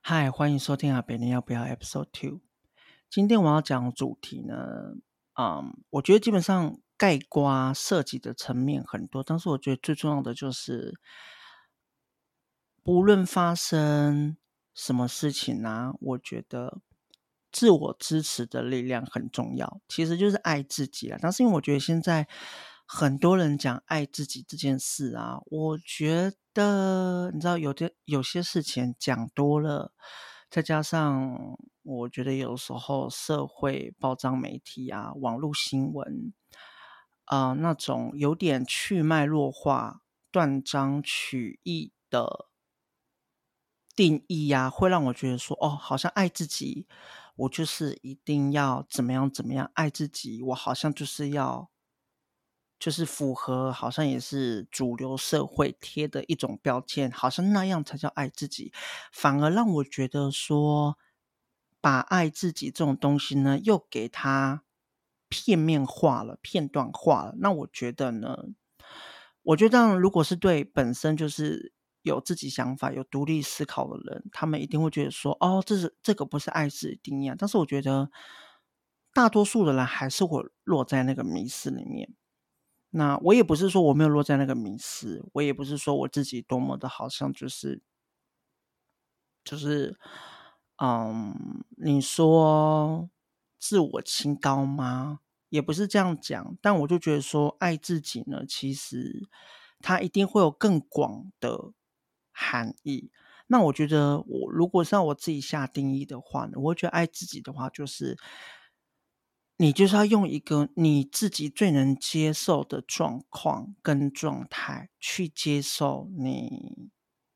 嗨，欢迎收听阿北，你要不要 Episode Two？今天我要讲主题呢，嗯，我觉得基本上盖瓜涉及的层面很多，但是我觉得最重要的就是，不论发生什么事情呢，我觉得自我支持的力量很重要，其实就是爱自己啊。但是因为我觉得现在很多人讲爱自己这件事啊，我觉得。你知道有的有些事情讲多了，再加上我觉得有时候社会报章媒体啊、网络新闻啊、那种有点去脉络化、断章取义的定义呀、啊，会让我觉得说，哦，好像爱自己，我就是一定要怎么样怎么样爱自己，我好像就是要。就是符合，好像也是主流社会贴的一种标签，好像那样才叫爱自己，反而让我觉得说，把爱自己这种东西呢，又给它片面化了、片段化了。那我觉得呢，我觉得如果是对本身就是有自己想法、有独立思考的人，他们一定会觉得说，哦，这是这个不是爱自己定义啊。但是我觉得，大多数的人还是会落在那个迷思里面。那我也不是说我没有落在那个迷思，我也不是说我自己多么的好像就是，就是，嗯，你说自我清高吗？也不是这样讲，但我就觉得说爱自己呢，其实它一定会有更广的含义。那我觉得我如果是让我自己下定义的话呢，我会觉得爱自己的话就是。你就是要用一个你自己最能接受的状况跟状态去接受你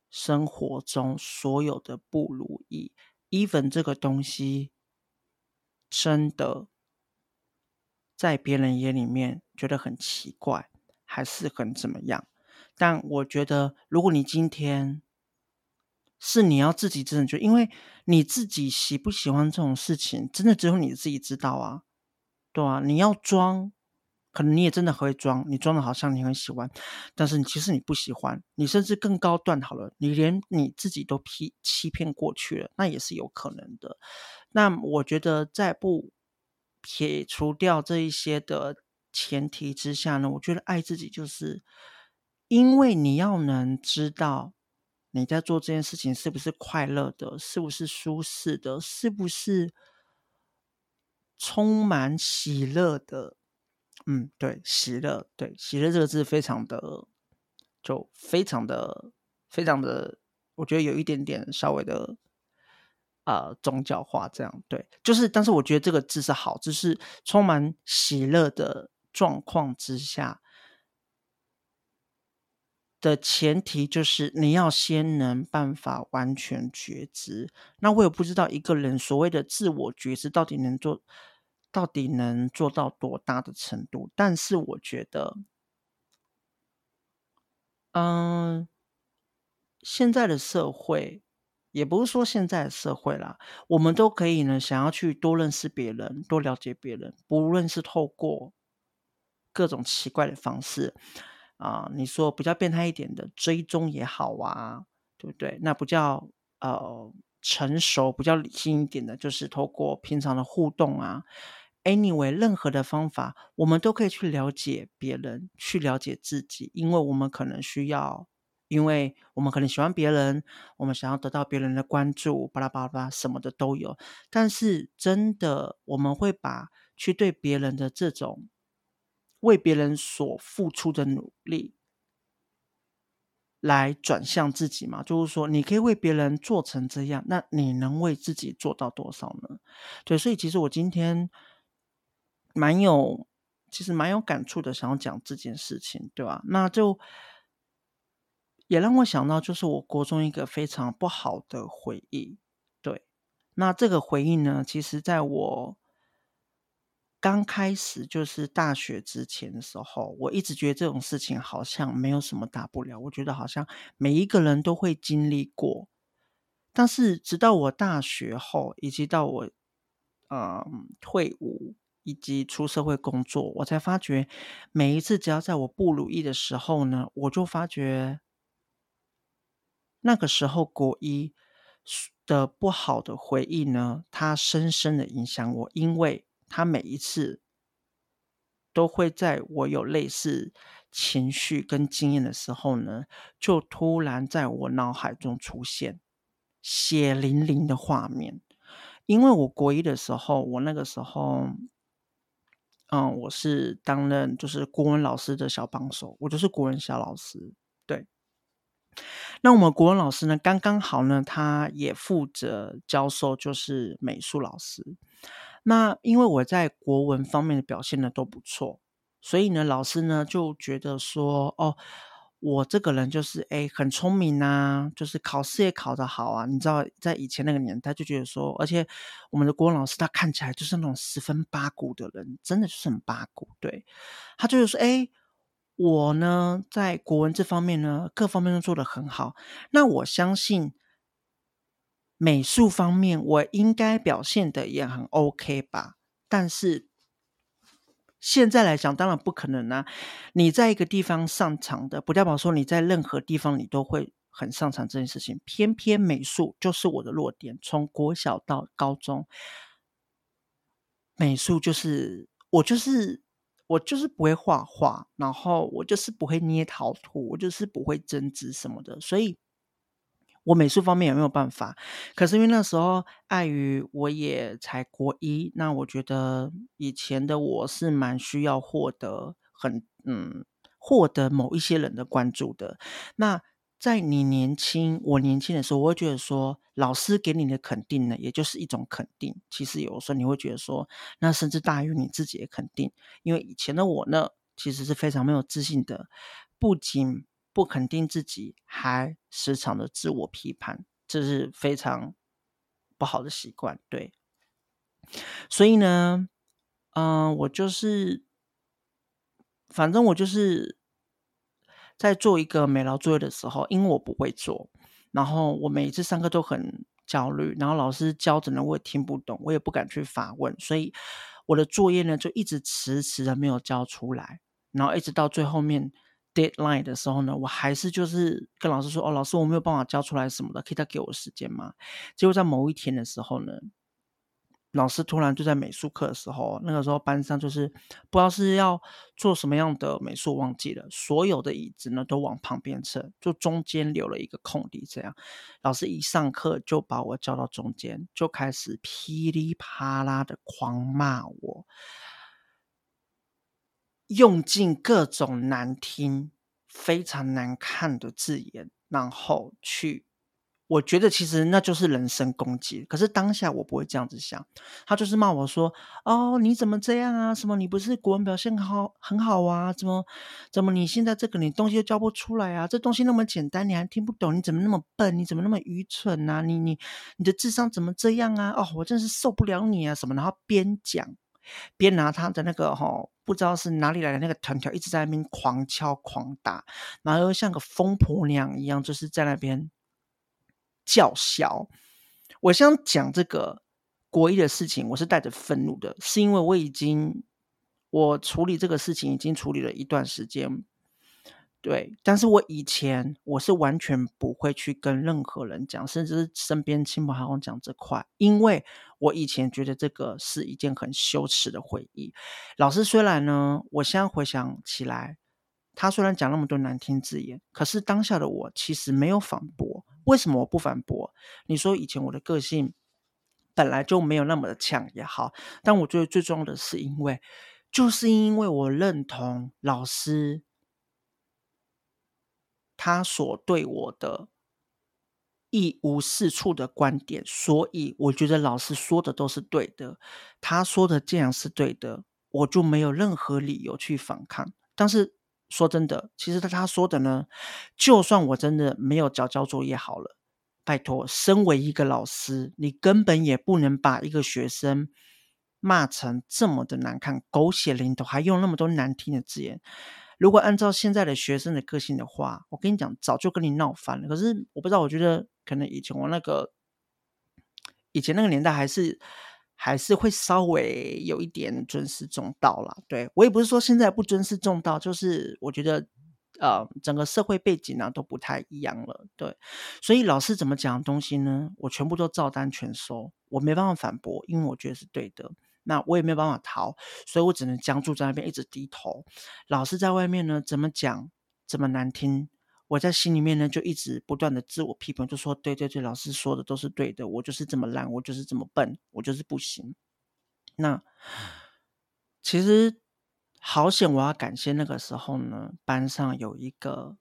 生活中所有的不如意，even 这个东西真的在别人眼里面觉得很奇怪，还是很怎么样？但我觉得，如果你今天是你要自己真的就，因为你自己喜不喜欢这种事情，真的只有你自己知道啊。对啊，你要装，可能你也真的会装，你装的好像你很喜欢，但是你其实你不喜欢，你甚至更高段好了，你连你自己都骗欺骗过去了，那也是有可能的。那我觉得在不撇除掉这一些的前提之下呢，我觉得爱自己就是，因为你要能知道你在做这件事情是不是快乐的，是不是舒适的，是不是。充满喜乐的，嗯，对，喜乐，对，喜乐这个字非常的，就非常的，非常的，我觉得有一点点稍微的，呃，宗教化，这样，对，就是，但是我觉得这个字是好，就是充满喜乐的状况之下的前提，就是你要先能办法完全觉知。那我也不知道一个人所谓的自我觉知到底能做。到底能做到多大的程度？但是我觉得，嗯，现在的社会，也不是说现在的社会啦，我们都可以呢，想要去多认识别人，多了解别人，不论是透过各种奇怪的方式啊，你说比较变态一点的追踪也好啊，对不对？那不叫呃成熟，比较理性一点的，就是透过平常的互动啊。Anyway，任何的方法，我们都可以去了解别人，去了解自己，因为我们可能需要，因为我们可能喜欢别人，我们想要得到别人的关注，巴拉巴拉巴拉，什么的都有。但是，真的，我们会把去对别人的这种为别人所付出的努力，来转向自己嘛？就是说，你可以为别人做成这样，那你能为自己做到多少呢？对，所以其实我今天。蛮有，其实蛮有感触的，想要讲这件事情，对吧？那就也让我想到，就是我国中一个非常不好的回忆。对，那这个回忆呢，其实在我刚开始就是大学之前的时候，我一直觉得这种事情好像没有什么大不了，我觉得好像每一个人都会经历过。但是直到我大学后，以及到我嗯退伍。以及出社会工作，我才发觉，每一次只要在我不如意的时候呢，我就发觉那个时候国一的不好的回忆呢，它深深的影响我，因为它每一次都会在我有类似情绪跟经验的时候呢，就突然在我脑海中出现血淋淋的画面。因为我国一的时候，我那个时候，嗯，我是担任就是国文老师的小帮手，我就是国文小老师，对。那我们国文老师呢，刚刚好呢，他也负责教授，就是美术老师。那因为我在国文方面的表现呢都不错，所以呢，老师呢就觉得说，哦，我这个人就是诶很聪明啊，就是考试也考得好啊。你知道，在以前那个年代，就觉得说，而且我们的国文老师他看起来就是那种十分八股的人，真的就是很八股。对，他就是说，诶我呢，在国文这方面呢，各方面都做得很好。那我相信美术方面，我应该表现得也很 OK 吧？但是现在来讲，当然不可能啊！你在一个地方擅长的，不代表说你在任何地方你都会很擅长这件事情。偏偏美术就是我的弱点，从国小到高中，美术就是我就是。我就是不会画画，然后我就是不会捏陶土，我就是不会针织什么的，所以我美术方面也没有办法。可是因为那时候碍于我也才国一，那我觉得以前的我是蛮需要获得很嗯获得某一些人的关注的。那在你年轻，我年轻的时候，我会觉得说，老师给你的肯定呢，也就是一种肯定。其实有时候你会觉得说，那甚至大于你自己的肯定。因为以前的我呢，其实是非常没有自信的，不仅不肯定自己，还时常的自我批判，这是非常不好的习惯。对，所以呢，嗯、我就是，反正我就是。在做一个美劳作业的时候，因为我不会做，然后我每一次上课都很焦虑，然后老师教着呢，我也听不懂，我也不敢去发问，所以我的作业呢就一直迟迟的没有交出来，然后一直到最后面 deadline 的时候呢，我还是就是跟老师说：“哦，老师，我没有办法交出来什么的，可以再给我时间吗？”结果在某一天的时候呢。老师突然就在美术课的时候，那个时候班上就是不知道是要做什么样的美术，忘记了。所有的椅子呢都往旁边撤，就中间留了一个空地。这样，老师一上课就把我叫到中间，就开始噼里啪啦的狂骂我，用尽各种难听、非常难看的字眼，然后去。我觉得其实那就是人身攻击，可是当下我不会这样子想，他就是骂我说：“哦，你怎么这样啊？什么你不是国文表现好很好啊？怎么怎么你现在这个你东西都教不出来啊？这东西那么简单你还听不懂？你怎么那么笨？你怎么那么愚蠢啊？你你你的智商怎么这样啊？哦，我真是受不了你啊！什么？然后边讲边拿他的那个哈、哦，不知道是哪里来的那个藤条，一直在那边狂敲狂打，然后又像个疯婆娘一样，就是在那边。叫嚣！我想讲这个国一的事情，我是带着愤怒的，是因为我已经我处理这个事情已经处理了一段时间，对，但是我以前我是完全不会去跟任何人讲，甚至是身边亲朋好友讲这块，因为我以前觉得这个是一件很羞耻的回忆。老师虽然呢，我现在回想起来，他虽然讲那么多难听字眼，可是当下的我其实没有反驳。为什么我不反驳？你说以前我的个性本来就没有那么的强也好，但我觉得最重要的是，因为就是因为我认同老师他所对我的一无是处的观点，所以我觉得老师说的都是对的。他说的这样是对的，我就没有任何理由去反抗。但是。说真的，其实他他说的呢，就算我真的没有交交作业好了，拜托，身为一个老师，你根本也不能把一个学生骂成这么的难看，狗血淋头，还用那么多难听的字眼。如果按照现在的学生的个性的话，我跟你讲，早就跟你闹翻了。可是我不知道，我觉得可能以前我那个以前那个年代还是。还是会稍微有一点尊师重道啦，对，我也不是说现在不尊师重道，就是我觉得呃整个社会背景啊都不太一样了。对，所以老师怎么讲的东西呢？我全部都照单全收，我没办法反驳，因为我觉得是对的。那我也没有办法逃，所以我只能僵住在那边，一直低头。老师在外面呢，怎么讲怎么难听，我在心里面呢就一直不断的自我批评，就说对对对，老师说的都是对的，我就是这么烂，我就是这么笨，我就是不行。那其实好险，我要感谢那个时候呢，班上有一个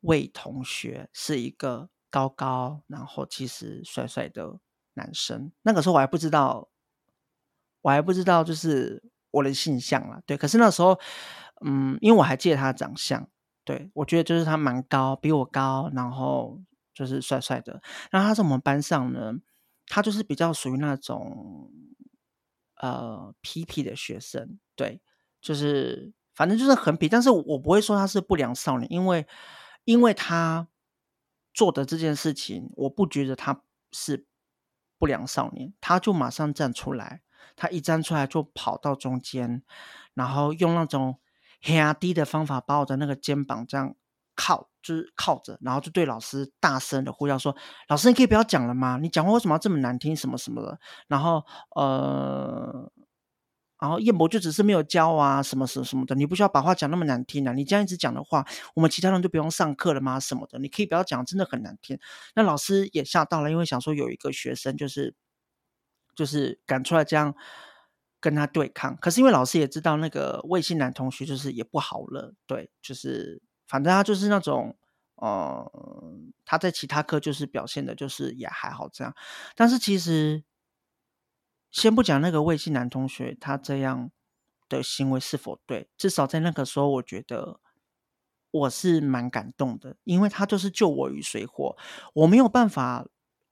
魏同学，是一个高高，然后其实帅帅的男生。那个时候我还不知道。我还不知道，就是我的性向啦，对。可是那时候，嗯，因为我还记得他的长相，对，我觉得就是他蛮高，比我高，然后就是帅帅的。然后他在我们班上呢，他就是比较属于那种，呃，皮皮的学生，对，就是反正就是很皮。但是我不会说他是不良少年，因为因为他做的这件事情，我不觉得他是不良少年，他就马上站出来。他一站出来就跑到中间，然后用那种很低的方法把我的那个肩膀这样靠，就是靠着，然后就对老师大声的呼叫说：“老师，你可以不要讲了吗？你讲话为什么要这么难听？什么什么的？”然后呃，然后燕博就只是没有教啊，什么什么什么的，你不需要把话讲那么难听啊！你这样一直讲的话，我们其他人就不用上课了吗？什么的，你可以不要讲，真的很难听。那老师也吓到了，因为想说有一个学生就是。就是敢出来这样跟他对抗，可是因为老师也知道那个魏姓男同学就是也不好了，对，就是反正他就是那种，呃，他在其他科就是表现的就是也还好这样，但是其实先不讲那个魏姓男同学他这样的行为是否对，至少在那个时候我觉得我是蛮感动的，因为他就是救我于水火，我没有办法。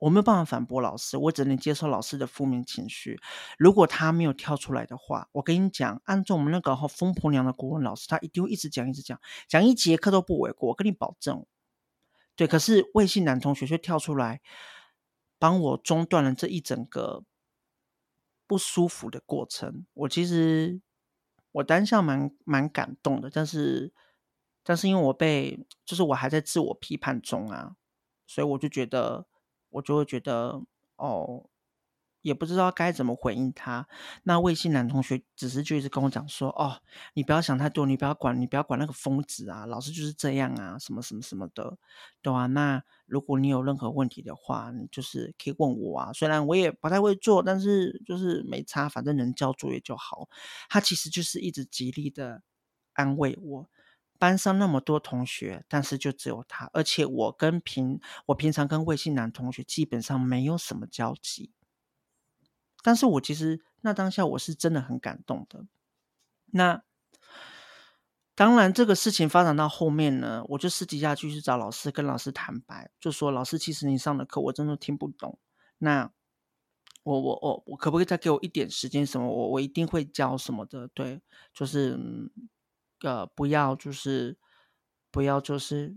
我没有办法反驳老师，我只能接受老师的负面情绪。如果他没有跳出来的话，我跟你讲，按照我们那个疯婆娘的国文老师，他一定会一直讲，一直讲，讲一节课都不为过。我跟你保证，对。可是魏姓男同学却跳出来，帮我中断了这一整个不舒服的过程。我其实我当下蛮蛮感动的，但是但是因为我被就是我还在自我批判中啊，所以我就觉得。我就会觉得哦，也不知道该怎么回应他。那魏姓男同学只是就一直跟我讲说：“哦，你不要想太多，你不要管，你不要管那个疯子啊，老师就是这样啊，什么什么什么的，对啊。那如果你有任何问题的话，你就是可以问我啊。虽然我也不太会做，但是就是没差，反正能交作业就好。他其实就是一直极力的安慰我。”班上那么多同学，但是就只有他，而且我跟平我平常跟魏姓男同学基本上没有什么交集，但是我其实那当下我是真的很感动的。那当然，这个事情发展到后面呢，我就私底下继续找老师，跟老师坦白，就说老师，其实你上的课我真的听不懂，那我我我我可不可以再给我一点时间？什么？我我一定会教什么的？对，就是。呃，不要就是不要就是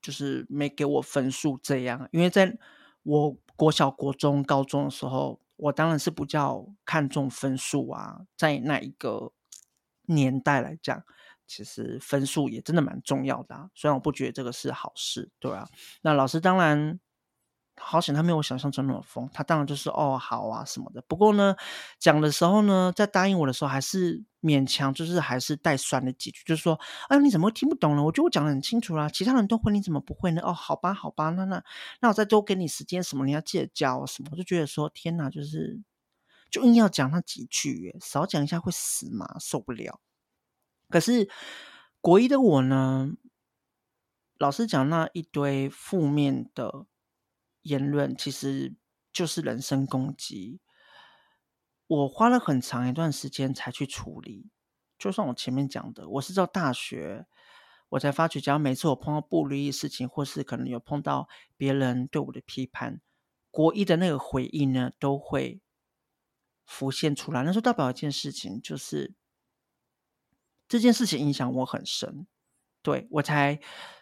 就是没给我分数这样，因为在我国小、国中、高中的时候，我当然是比较看重分数啊。在那一个年代来讲，其实分数也真的蛮重要的啊。虽然我不觉得这个是好事，对啊。那老师当然。好险，他没有我想象中那么疯。他当然就是哦，好啊什么的。不过呢，讲的时候呢，在答应我的时候，还是勉强，就是还是带酸了几句，就是说，哎，你怎么会听不懂呢？我觉得我讲的很清楚啦，其他人都会，你怎么不会呢？哦，好吧，好吧，那那那我再多给你时间，什么你要记得教什么。我就觉得说，天哪，就是就硬要讲那几句，少讲一下会死嘛，受不了。可是国一的我呢，老师讲那一堆负面的。言论其实就是人身攻击，我花了很长一段时间才去处理。就像我前面讲的，我是到大学我才发觉，只要每次我碰到不如意事情，或是可能有碰到别人对我的批判，国一的那个回忆呢，都会浮现出来。那时候代表一件事情，就是这件事情影响我很深。对，我才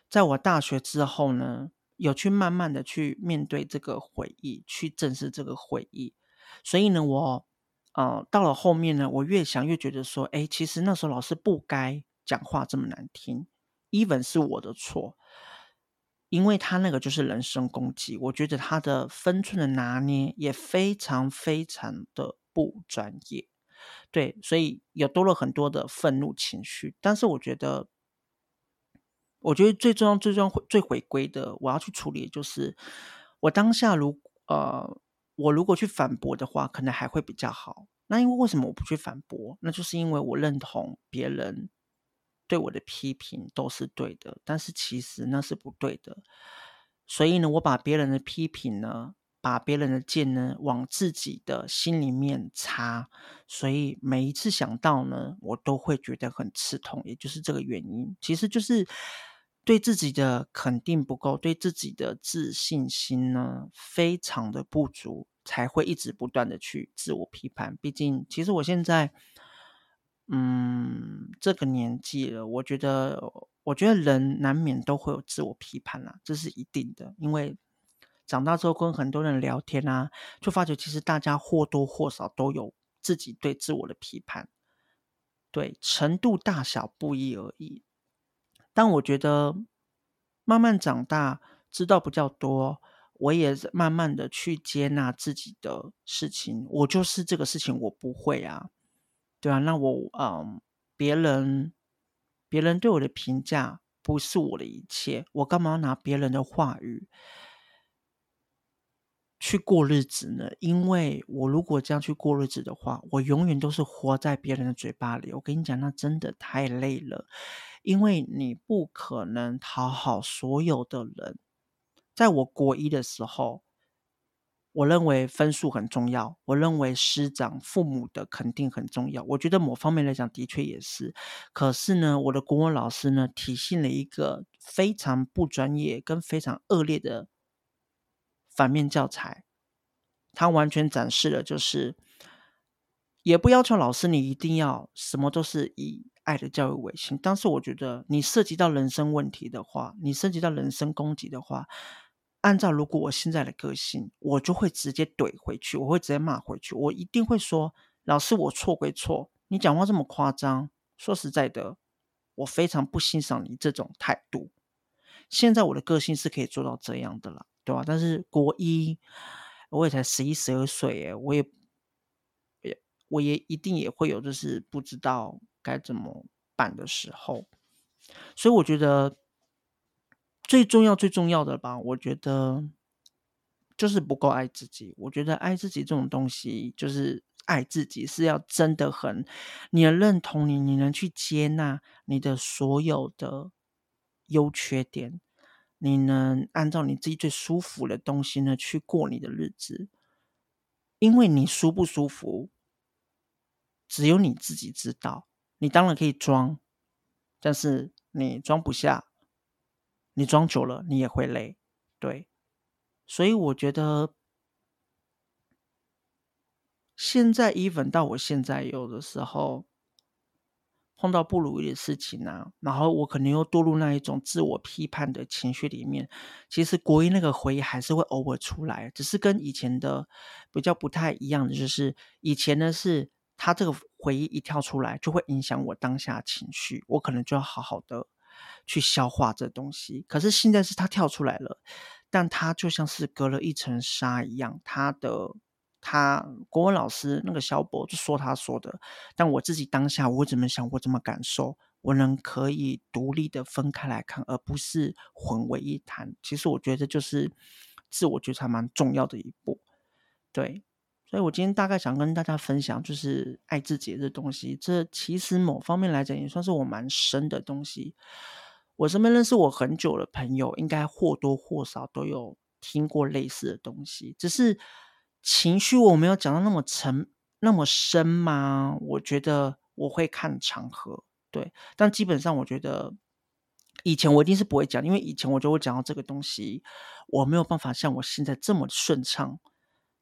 在我大学之后呢。有去慢慢的去面对这个回忆，去正视这个回忆。所以呢，我呃到了后面呢，我越想越觉得说，哎，其实那时候老师不该讲话这么难听，even 是我的错，因为他那个就是人身攻击，我觉得他的分寸的拿捏也非常非常的不专业，对，所以有多了很多的愤怒情绪，但是我觉得。我觉得最重要、最重要、最回归的，我要去处理的就是，我当下如呃，我如果去反驳的话，可能还会比较好。那因为为什么我不去反驳？那就是因为我认同别人对我的批评都是对的，但是其实那是不对的。所以呢，我把别人的批评呢，把别人的剑呢，往自己的心里面插。所以每一次想到呢，我都会觉得很刺痛，也就是这个原因。其实就是。对自己的肯定不够，对自己的自信心呢，非常的不足，才会一直不断的去自我批判。毕竟，其实我现在，嗯，这个年纪了，我觉得，我觉得人难免都会有自我批判啦，这是一定的。因为长大之后跟很多人聊天啊，就发觉其实大家或多或少都有自己对自我的批判，对，程度大小不一而已。但我觉得，慢慢长大，知道比较多，我也慢慢的去接纳自己的事情。我就是这个事情，我不会啊，对啊。那我，嗯，别人，别人对我的评价不是我的一切，我干嘛要拿别人的话语去过日子呢？因为我如果这样去过日子的话，我永远都是活在别人的嘴巴里。我跟你讲，那真的太累了。因为你不可能讨好所有的人。在我国一的时候，我认为分数很重要，我认为师长、父母的肯定很重要。我觉得某方面来讲，的确也是。可是呢，我的国文老师呢，体现了一个非常不专业跟非常恶劣的反面教材。他完全展示了，就是也不要求老师你一定要什么都是以。爱的教育为先，但是我觉得你涉及到人生问题的话，你涉及到人身攻击的话，按照如果我现在的个性，我就会直接怼回去，我会直接骂回去，我一定会说：“老师，我错归错，你讲话这么夸张。”说实在的，我非常不欣赏你这种态度。现在我的个性是可以做到这样的了，对吧？但是国一我也才十一十二岁，哎，我也也我也一定也会有，就是不知道。该怎么办的时候，所以我觉得最重要、最重要的吧，我觉得就是不够爱自己。我觉得爱自己这种东西，就是爱自己是要真的很，你能认同你，你能去接纳你的所有的优缺点，你能按照你自己最舒服的东西呢去过你的日子，因为你舒不舒服，只有你自己知道。你当然可以装，但是你装不下，你装久了你也会累，对。所以我觉得，现在 even 到我现在有的时候碰到不如意的事情啊，然后我可能又堕入那一种自我批判的情绪里面。其实国一那个回忆还是会偶尔出来，只是跟以前的比较不太一样的，就是以前呢是。他这个回忆一跳出来，就会影响我当下情绪，我可能就要好好的去消化这东西。可是现在是他跳出来了，但他就像是隔了一层纱一样。他的他国文老师那个小博就说他说的，但我自己当下我怎么想，我怎么感受，我能可以独立的分开来看，而不是混为一谈。其实我觉得就是自我觉察蛮重要的一步，对。所以我今天大概想跟大家分享，就是爱自己的这东西。这其实某方面来讲，也算是我蛮深的东西。我身边认识我很久的朋友，应该或多或少都有听过类似的东西。只是情绪我没有讲到那么沉、那么深吗？我觉得我会看场合，对。但基本上，我觉得以前我一定是不会讲，因为以前我就会讲到这个东西，我没有办法像我现在这么顺畅。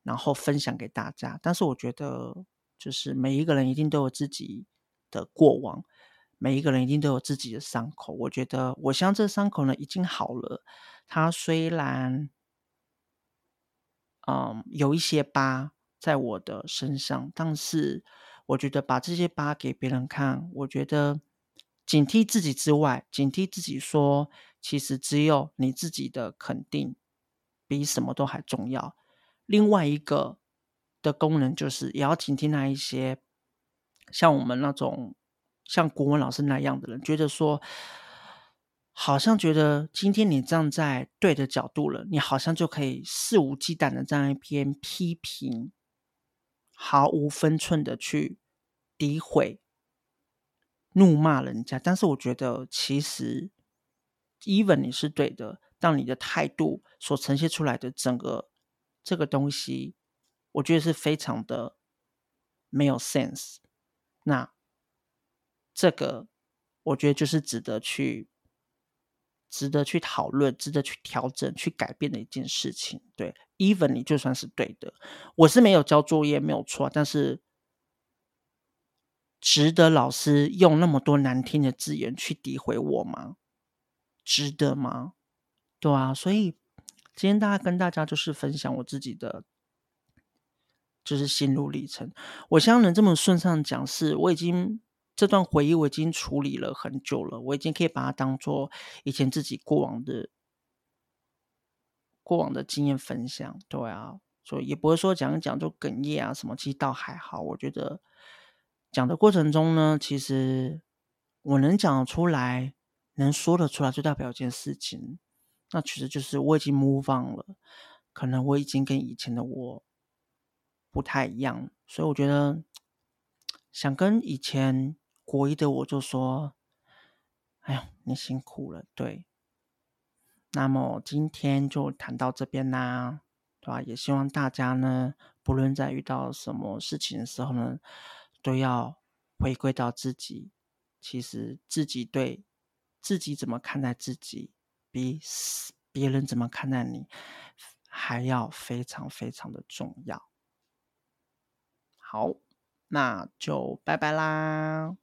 然后分享给大家，但是我觉得，就是每一个人一定都有自己的过往，每一个人一定都有自己的伤口。我觉得，我相信这伤口呢已经好了。它虽然，嗯，有一些疤在我的身上，但是我觉得把这些疤给别人看，我觉得警惕自己之外，警惕自己说，其实只有你自己的肯定比什么都还重要。另外一个的功能就是，也要警惕那一些像我们那种像国文老师那样的人，觉得说，好像觉得今天你站在对的角度了，你好像就可以肆无忌惮的在一篇批评，毫无分寸的去诋毁、怒骂人家。但是我觉得，其实，even 你是对的，当你的态度所呈现出来的整个这个东西。我觉得是非常的没有 sense。那这个我觉得就是值得去、值得去讨论、值得去调整、去改变的一件事情。对，even 你就算是对的，我是没有交作业没有错，但是值得老师用那么多难听的字眼去诋毁我吗？值得吗？对啊，所以今天大家跟大家就是分享我自己的。就是心路历程，我现在能这么顺畅讲，是我已经这段回忆我已经处理了很久了，我已经可以把它当做以前自己过往的过往的经验分享。对啊，所以也不会说讲一讲就哽咽啊什么，其实倒还好。我觉得讲的过程中呢，其实我能讲出来，能说得出来，就代表一件事情，那其实就是我已经 move on 了，可能我已经跟以前的我。不太一样，所以我觉得想跟以前国一的我就说：“哎呀，你辛苦了。”对。那么今天就谈到这边啦，对吧？也希望大家呢，不论在遇到什么事情的时候呢，都要回归到自己。其实自己对自己怎么看待自己，比别人怎么看待你还要非常非常的重要。好，那就拜拜啦。